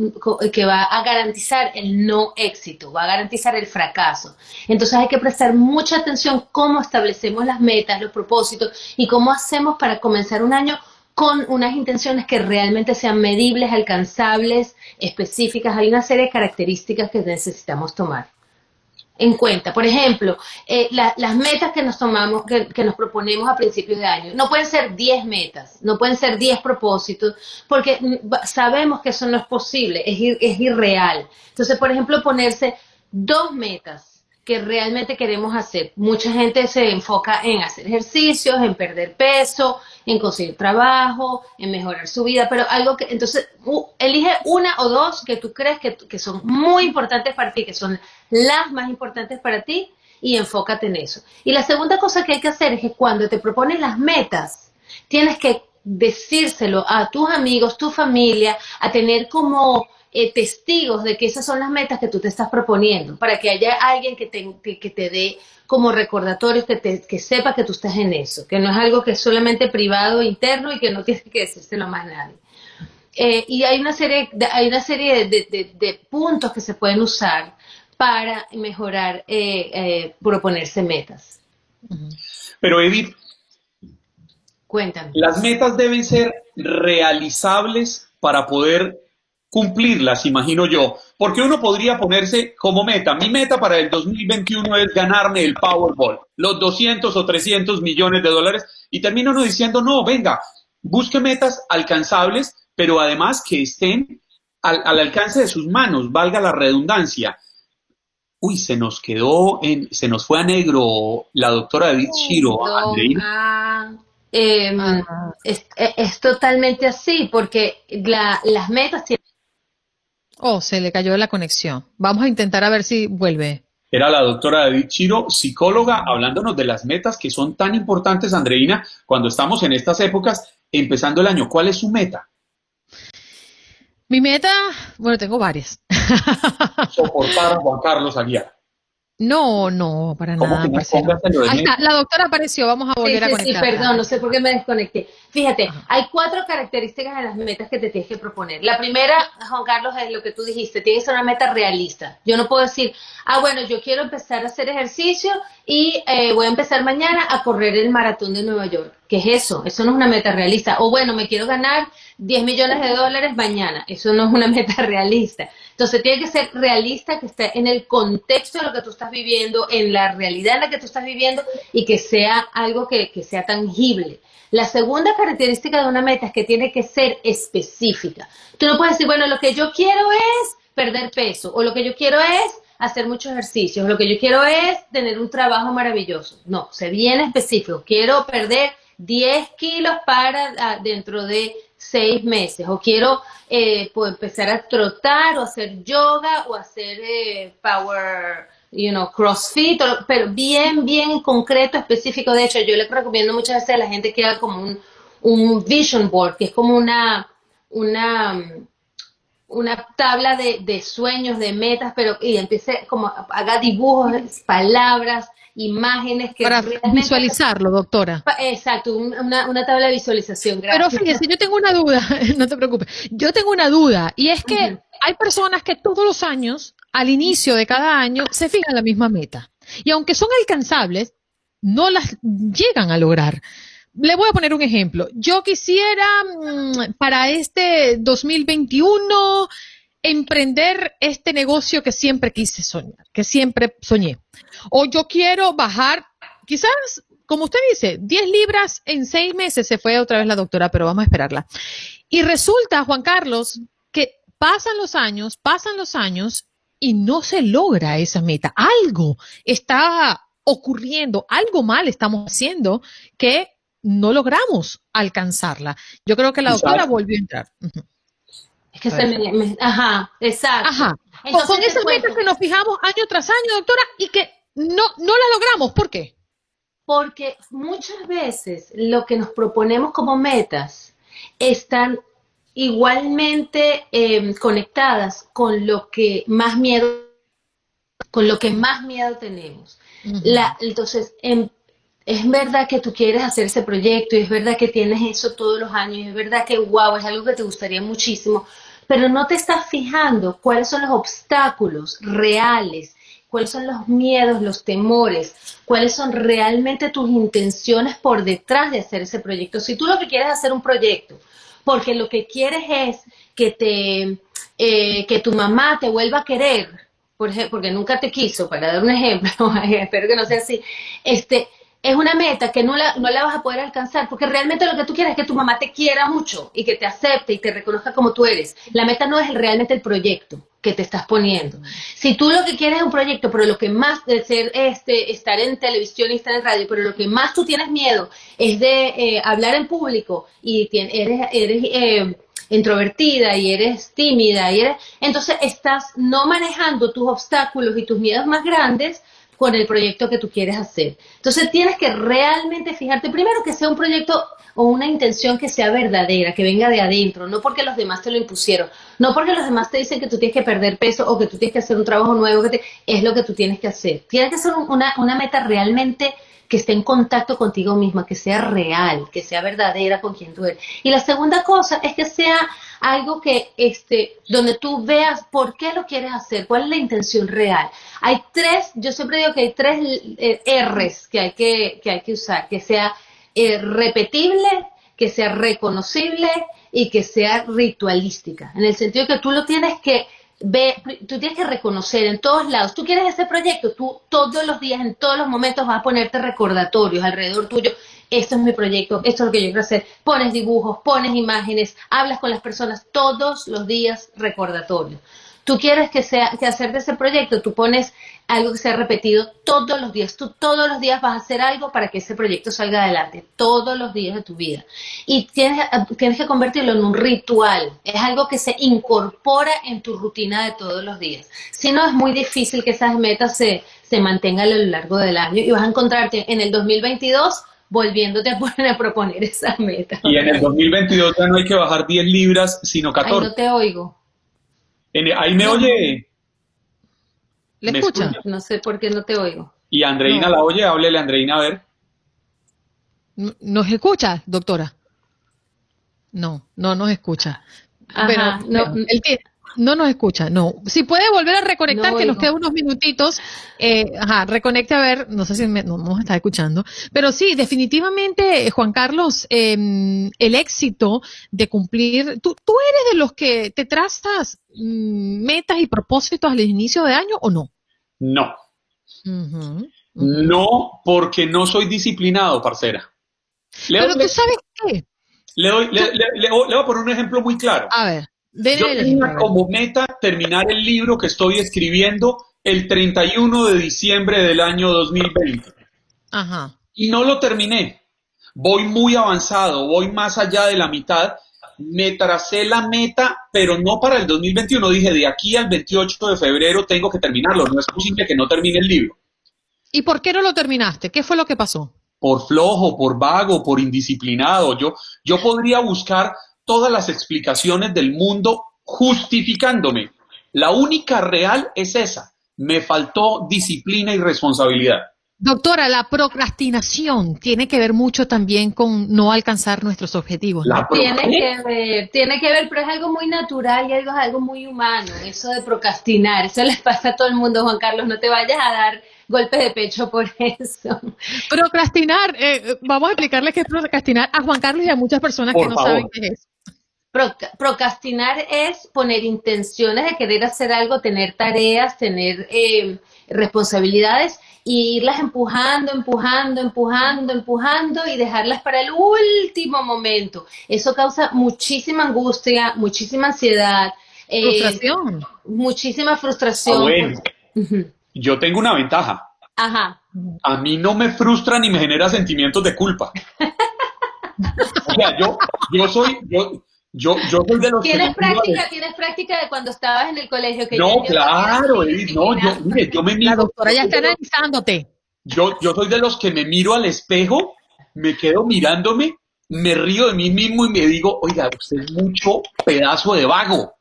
que va a garantizar el no éxito, va a garantizar el fracaso. Entonces hay que prestar mucha atención cómo establecemos las metas, los propósitos y cómo hacemos para comenzar un año con unas intenciones que realmente sean medibles, alcanzables, específicas. Hay una serie de características que necesitamos tomar. En cuenta. Por ejemplo, eh, las metas que nos tomamos, que, nos proponemos a principios de año, no pueden ser 10 metas, no pueden ser 10 propósitos, porque sabemos que eso no es posible, es, es irreal. Entonces, por ejemplo, ponerse dos metas que realmente queremos hacer. Mucha gente se enfoca en hacer ejercicios, en perder peso, en conseguir trabajo, en mejorar su vida, pero algo que, entonces, elige una o dos que tú crees que, que son muy importantes para ti, que son las más importantes para ti, y enfócate en eso. Y la segunda cosa que hay que hacer es que cuando te propones las metas, tienes que decírselo a tus amigos, tu familia, a tener como eh, testigos de que esas son las metas que tú te estás proponiendo, para que haya alguien que te, que, te dé como recordatorio, que, te, que sepa que tú estás en eso, que no es algo que es solamente privado, interno y que no tienes que decírselo más a nadie. Eh, y hay una serie, hay una serie de, puntos que se pueden usar para mejorar, eh, proponerse metas. Pero Edith, cuéntame. Las metas deben ser realizables para poder cumplirlas, imagino yo. Porque uno podría ponerse como meta, mi meta para el 2021 es ganarme el Powerball, los 200 o 300 millones de dólares, y termino uno diciendo, no, venga, busque metas alcanzables, pero además que estén al, alcance de sus manos, valga la redundancia. Uy, se nos quedó, en, se nos fue a negro la doctora David Shiro, em, ah. es, totalmente así, porque las metas tienen Oh, se le cayó la conexión. Vamos a intentar a ver si vuelve. Era la doctora David Chiro, psicóloga, hablándonos de las metas que son tan importantes, Andreina, cuando estamos en estas épocas, empezando el año. ¿Cuál es su meta? Mi meta, bueno, tengo varias. Soportar a Juan Carlos Aguiar. No, no, para nada. Ahí está, la doctora apareció, vamos a volver a conectar. Sí, perdón, no sé por qué me desconecté. Fíjate, hay cuatro características de las metas que te tienes que proponer. La primera, Juan Carlos, es lo que tú dijiste, tiene que ser una meta realista. Yo no puedo decir, ah, bueno, yo quiero empezar a hacer ejercicio y eh, voy a empezar mañana a correr el maratón de Nueva York. ¿Qué es eso? Eso no es una meta realista. O bueno, me quiero ganar 10 millones de dólares mañana. Eso no es una meta realista. Entonces tiene que ser realista, que esté en el contexto de lo que tú estás viviendo, en la realidad en la que tú estás viviendo y que sea algo que, sea tangible. La segunda característica de una meta es que tiene que ser específica. Tú no puedes decir, bueno, lo que yo quiero es perder peso o lo que yo quiero es hacer muchos ejercicios, lo que yo quiero es tener un trabajo maravilloso. No, se viene específico. Quiero perder 10 kilos para ah, dentro de seis meses o quiero eh, pues, empezar a trotar o hacer yoga o hacer eh, power, you know, crossfit, pero bien, bien concreto, específico. De hecho, yo le recomiendo muchas veces a la gente que haga como un, un vision board, que es como una, una, una tabla de, de sueños, de metas, pero y empiece como haga dibujos, palabras, imágenes que... Para visualizarlo, doctora. Exacto, una, una tabla de visualización. Pero fíjese, yo tengo una duda, no te preocupes, yo tengo una duda y es que hay personas que todos los años, al inicio de cada año, se fijan la misma meta. Y aunque son alcanzables, no las llegan a lograr. Le voy a poner un ejemplo. Yo quisiera mm, para este 2021 emprender este negocio que siempre quise soñar, que siempre soñé. O yo quiero bajar, quizás, como usted dice, 10 libras en 6 meses, se fue otra vez la doctora, pero vamos a esperarla. Y resulta, Juan Carlos, que pasan los años, pasan los años y no se logra esa meta. Algo está ocurriendo, algo mal estamos haciendo que no logramos alcanzarla. Yo creo que la doctora volvió a entrar. Es que se me, Ajá, exacto. Ajá. con esas metas que nos fijamos año tras año, doctora, y que no, no la logramos. ¿Por qué? Porque muchas veces lo que nos proponemos como metas están igualmente em, conectadas con lo que más miedo, con lo que más miedo tenemos. la, entonces, en, es verdad que tú quieres hacer ese proyecto y es verdad que tienes eso todos los años y es verdad que, wow, es algo que te gustaría muchísimo, pero no te estás fijando cuáles son los obstáculos reales, cuáles son los miedos, los temores, cuáles son realmente tus intenciones por detrás de hacer ese proyecto. Si tú lo que quieres es hacer un proyecto, porque lo que quieres es que te eh, que tu mamá te vuelva a querer, por ejemplo, porque nunca te quiso, para dar un ejemplo, espero que no sea así, este, es una meta que no la, no la vas a poder alcanzar, porque realmente lo que tú quieres es que tu mamá te quiera mucho y que te acepte y te reconozca como tú eres. La meta no es realmente el proyecto que te estás poniendo. Si tú lo que quieres es un proyecto, pero lo que más de ser este, estar en televisión y estar en radio, pero lo que más tú tienes miedo es de eh, hablar en público y eres, eres eh, introvertida y eres tímida y eres, entonces estás no manejando tus obstáculos y tus miedos más grandes con el proyecto que tú quieres hacer. Entonces tienes que realmente fijarte, primero que sea un proyecto o una intención que sea verdadera, que venga de adentro, no porque los demás te lo impusieron, no porque los demás te dicen que tú tienes que perder peso o que tú tienes que hacer un trabajo nuevo, que es lo que tú tienes que hacer. Tiene que ser una, una meta realmente que esté en contacto contigo misma, que sea real, que sea verdadera con quien tú eres. Y la segunda cosa es que sea algo que, este, donde tú veas por qué lo quieres hacer, cuál es la intención real. Hay tres, yo siempre digo que hay tres eh, R's que hay que, que hay que usar, que sea eh, repetible, que sea reconocible y que sea ritualística, en el sentido que tú lo tienes que ve, tú tienes que reconocer en todos lados, tú quieres ese proyecto, tú todos los días, en todos los momentos vas a ponerte recordatorios alrededor tuyo, esto es mi proyecto, esto es lo que yo quiero hacer, pones dibujos, pones imágenes, hablas con las personas todos los días recordatorios. Tú quieres que sea que hacer de ese proyecto, tú pones algo que sea repetido todos los días. Tú todos los días vas a hacer algo para que ese proyecto salga adelante, todos los días de tu vida. Y tienes, tienes que convertirlo en un ritual. Es algo que se incorpora en tu rutina de todos los días. Si no, es muy difícil que esas metas se, se mantengan a lo largo del año y vas a encontrarte en el 2022 volviéndote a, poner a proponer esa meta. Y en el 2022 ya no hay que bajar 10 libras, sino 14. Ahí no te oigo. ahí me oye. ¿Le escucha? No sé por qué no te oigo. Y Andreina la oye, háblele Andreina a ver. ¿Nos escucha, doctora? No, no nos escucha. Ajá, no, no nos escucha, no. Si puede volver a reconectar, que nos queda unos minutitos. Eh, ajá, reconecte a ver, no sé si me, no nos está escuchando. Pero sí, definitivamente, Juan Carlos, em, el éxito de cumplir. ¿tú, ¿Tú eres de los que te trazas mm, metas y propósitos al inicio de año o no? No. No, porque no soy disciplinado, parcera. Pero tú sabes qué. Le, doy, le, le, voy a poner un ejemplo muy claro. A ver. Yo tenía como meta terminar el libro que estoy escribiendo el 31 de diciembre del año 2020. Ajá. Y no lo terminé. Voy muy avanzado, voy más allá de la mitad. Me tracé la meta, pero no para el 2021. Dije, de aquí al 28 de febrero tengo que terminarlo. No es posible que no termine el libro. ¿Y por qué no lo terminaste? ¿Qué fue lo que pasó? Por flojo, por vago, por indisciplinado. Yo, yo podría buscar todas las explicaciones del mundo justificándome. La única real es esa. Me faltó disciplina y responsabilidad. Doctora, la procrastinación tiene que ver mucho también con no alcanzar nuestros objetivos. Tiene que ver, tiene que ver, pero es algo muy natural y algo, es algo muy humano, eso de procrastinar. Eso les pasa a todo el mundo, Juan Carlos, no te vayas a dar golpes de pecho por eso. Procrastinar, eh, vamos a explicarles qué es procrastinar a Juan Carlos y a muchas personas que no saben qué es. Procrastinar es poner intenciones de querer hacer algo, tener tareas, tener eh, responsabilidades y irlas empujando, empujando, empujando, empujando y dejarlas para el último momento. Eso causa muchísima angustia, muchísima ansiedad. Eh, frustración. Muchísima frustración. Ah, Yo tengo una ventaja. Ajá. A mí no me frustra ni me genera sentimientos de culpa. o sea, yo, yo soy, yo, yo, yo soy de los ¿Tienes práctica, ¿Tienes práctica de cuando estabas en el colegio? Que no, claro, Edith, no, yo, mire, yo me miro. La doctora ya está analizándote. Yo, yo soy de los que me miro al espejo, me quedo mirándome, me río de mí mismo y me digo, oiga, usted es mucho pedazo de vago.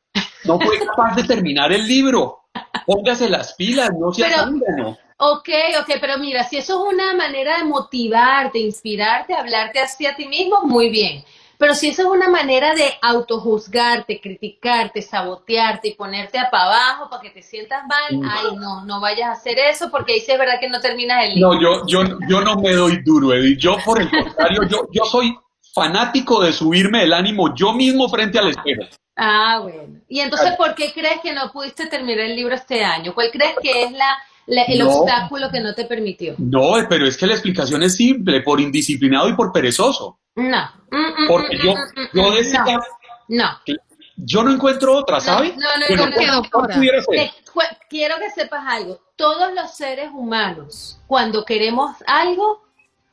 No fue capaz de terminar el libro. Póngase las pilas, no se no. Ok, ok, pero mira, si eso es una manera de motivarte, inspirarte, hablarte hacia ti mismo, muy bien. Pero si esa es una manera de autojuzgarte, criticarte, sabotearte y ponerte a para abajo para que te sientas mal, ay, no, no vayas a hacer eso porque ahí sí es verdad que no terminas el libro. No, yo, yo, yo no me doy duro, Edith. Yo, por el contrario, yo, yo soy fanático de subirme el ánimo yo mismo frente al espejo. Ah, bueno. ¿Y entonces por qué crees que no pudiste terminar el libro este año? ¿Cuál crees que es la, el obstáculo que no te permitió? No, pero es que la explicación es simple, por indisciplinado y por perezoso. No. Mm, mm, Porque yo, mm, yo decía... No. Yo no encuentro otra, ¿sabes? No, no, no, Quiero que sepas algo. Todos los seres humanos, cuando queremos algo,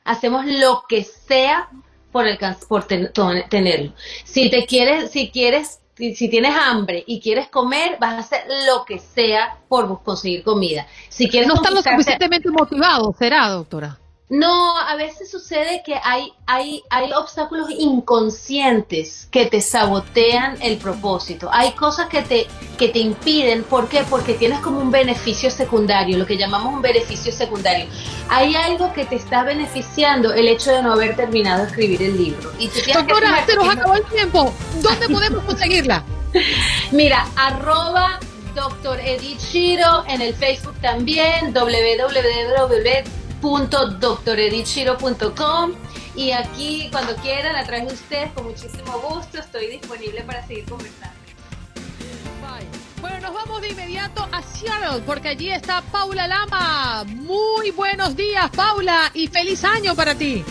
hacemos lo que sea por, el, por tenerlo. Si te quieres, si quieres si, tienes hambre y quieres comer, vas a hacer lo que sea por conseguir comida. Si quieres no estamos suficientemente motivados, ¿será, doctora? No, a veces sucede que hay, hay, hay obstáculos inconscientes que te sabotean el propósito. Hay cosas que te, que te impiden. ¿Por qué? Porque tienes como un beneficio secundario, lo que llamamos un beneficio secundario. Hay algo que te está beneficiando el hecho de no haber terminado de escribir el libro. Y Doctora, se nos acabó el tiempo. ¿Dónde podemos conseguirla? Mira, arroba Doctor Edith Shiro en el Facebook también, www www.doctoredichiro.com y aquí cuando quieran a través de ustedes con muchísimo gusto estoy disponible para seguir conversando. Bueno, nos vamos de inmediato a Seattle porque allí está Paula Lama. Muy buenos días, Paula, y feliz año para ti.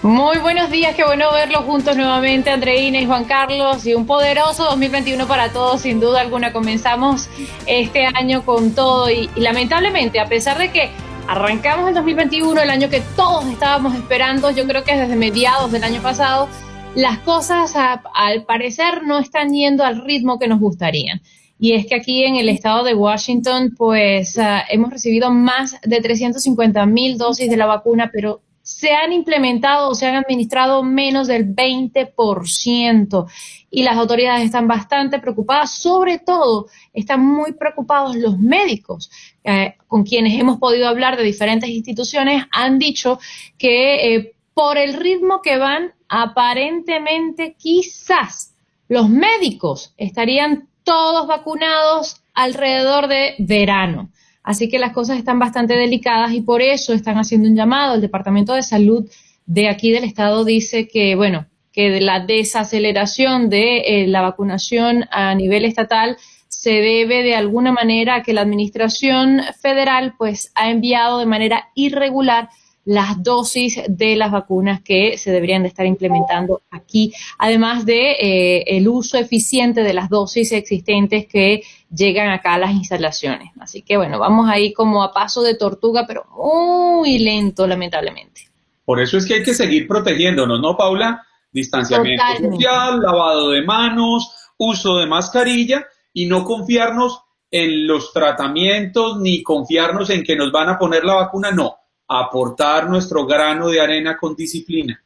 Muy buenos días, qué bueno verlos juntos nuevamente, Andreina y Juan Carlos, y un poderoso 2021 para todos, sin duda alguna. Comenzamos este año con todo y lamentablemente, a pesar de que Arrancamos el 2021, el año que todos estábamos esperando, yo creo que desde mediados del año pasado, las cosas al parecer no están yendo al ritmo que nos gustaría. Y es que aquí en el estado de Washington, pues ah, hemos recibido más de 350 mil dosis de la vacuna, pero se han implementado o se han administrado menos del 20% y las autoridades están bastante preocupadas, sobre todo están muy preocupados los médicos eh, con quienes hemos podido hablar de diferentes instituciones, han dicho que eh, por el ritmo que van, aparentemente quizás los médicos estarían todos vacunados alrededor de verano. Así que las cosas están bastante delicadas y por eso están haciendo un llamado. El Departamento de Salud de aquí del Estado dice que, bueno, que la desaceleración de eh, la vacunación a nivel estatal se debe de alguna manera a que la Administración Federal pues ha enviado de manera irregular las dosis de las vacunas que se deberían de estar implementando aquí, además de eh, el uso eficiente de las dosis existentes que llegan acá a las instalaciones. Así que bueno, vamos ahí como a paso de tortuga, pero muy lento, lamentablemente. Por eso es que hay que seguir protegiéndonos, ¿no, Paula? Distanciamiento social, lavado de manos, uso de mascarilla y no confiarnos en los tratamientos ni confiarnos en que nos van a poner la vacuna, no aportar nuestro grano de arena con disciplina.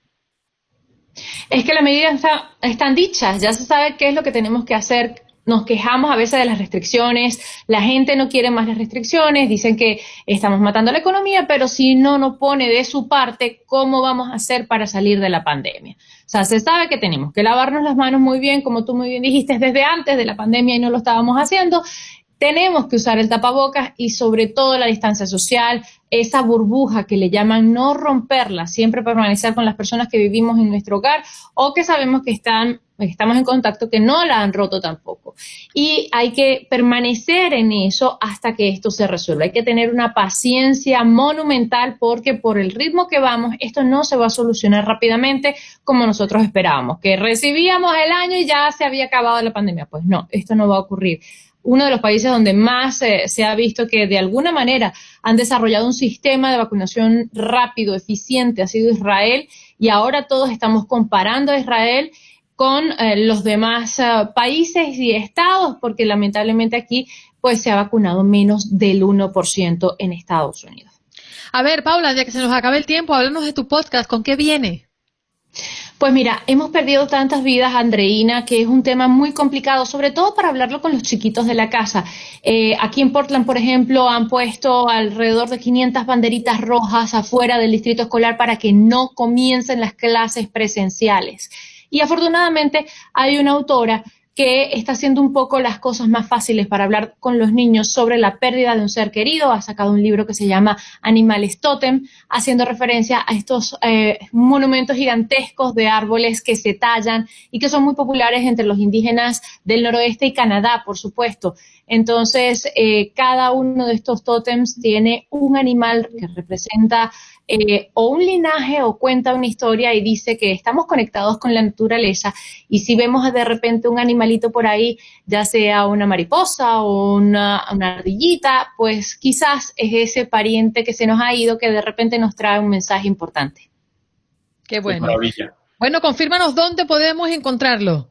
Es que las medidas están dichas, ya se sabe qué es lo que tenemos que hacer. Nos quejamos a veces de las restricciones, la gente no quiere más las restricciones, dicen que estamos matando la economía, pero si no nos pone de su parte, ¿cómo vamos a hacer para salir de la pandemia? O sea, se sabe que tenemos que lavarnos las manos muy bien, como tú muy bien dijiste, desde antes de la pandemia y no lo estábamos haciendo. Tenemos que usar el tapabocas y sobre todo la distancia social, esa burbuja que le llaman no romperla, siempre permanecer con las personas que vivimos en nuestro hogar o que sabemos que están estamos en contacto que no la han roto tampoco. Y hay que permanecer en eso hasta que esto se resuelva. Hay que tener una paciencia monumental porque por el ritmo que vamos, esto no se va a solucionar rápidamente como nosotros esperábamos, que recibíamos el año y ya se había acabado la pandemia. Pues no, esto no va a ocurrir uno de los países donde más se ha visto que de alguna manera han desarrollado un sistema de vacunación rápido, eficiente, ha sido Israel, y ahora todos estamos comparando a Israel con eh, los demás eh, países y estados, porque lamentablemente aquí pues se ha vacunado menos del 1% en Estados Unidos. A ver, Paula, ya que se nos acabe el tiempo, háblanos de tu podcast, ¿con qué viene? Pues mira, hemos perdido tantas vidas, Andreina, que es un tema muy complicado, sobre todo para hablarlo con los chiquitos de la casa. Eh, aquí en Portland, por ejemplo, han puesto alrededor de 500 banderitas rojas afuera del distrito escolar para que no comiencen las clases presenciales. Y afortunadamente hay una autora que está haciendo un poco las cosas más fáciles para hablar con los niños sobre la pérdida de un ser querido. Ha sacado un libro que se llama Animales Totem, haciendo referencia a estos eh, monumentos gigantescos de árboles que se tallan y que son muy populares entre los indígenas del noroeste y Canadá, por supuesto. Entonces, eh, cada uno de estos tótems tiene un animal que representa eh, o un linaje o cuenta una historia y dice que estamos conectados con la naturaleza y si vemos de repente un animalito por ahí, ya sea una mariposa o una, una ardillita, pues quizás es ese pariente que se nos ha ido que de repente nos trae un mensaje importante. Qué bueno. Bueno, confírmanos dónde podemos encontrarlo.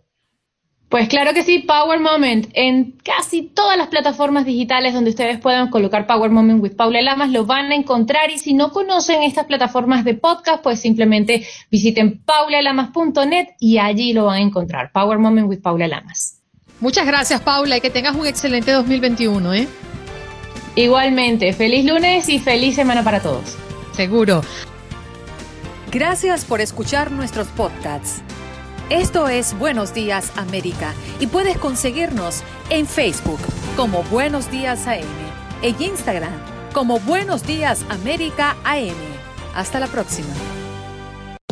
Pues claro que sí, Power Moment. En casi todas las plataformas digitales donde ustedes puedan colocar Power Moment with Paula Lamas lo van a encontrar y si no conocen estas plataformas de podcast, pues simplemente visiten paulalamas.net y allí lo van a encontrar. Power Moment with Paula Lamas. Muchas gracias, Paula, y que tengas un excelente 2021, ¿eh? Igualmente, feliz lunes y feliz semana para todos. Seguro. Gracias por escuchar nuestros podcasts. Esto es Buenos Días América y puedes conseguirnos en Facebook como Buenos Días AM, en Instagram como Buenos Días América AM. Hasta la próxima.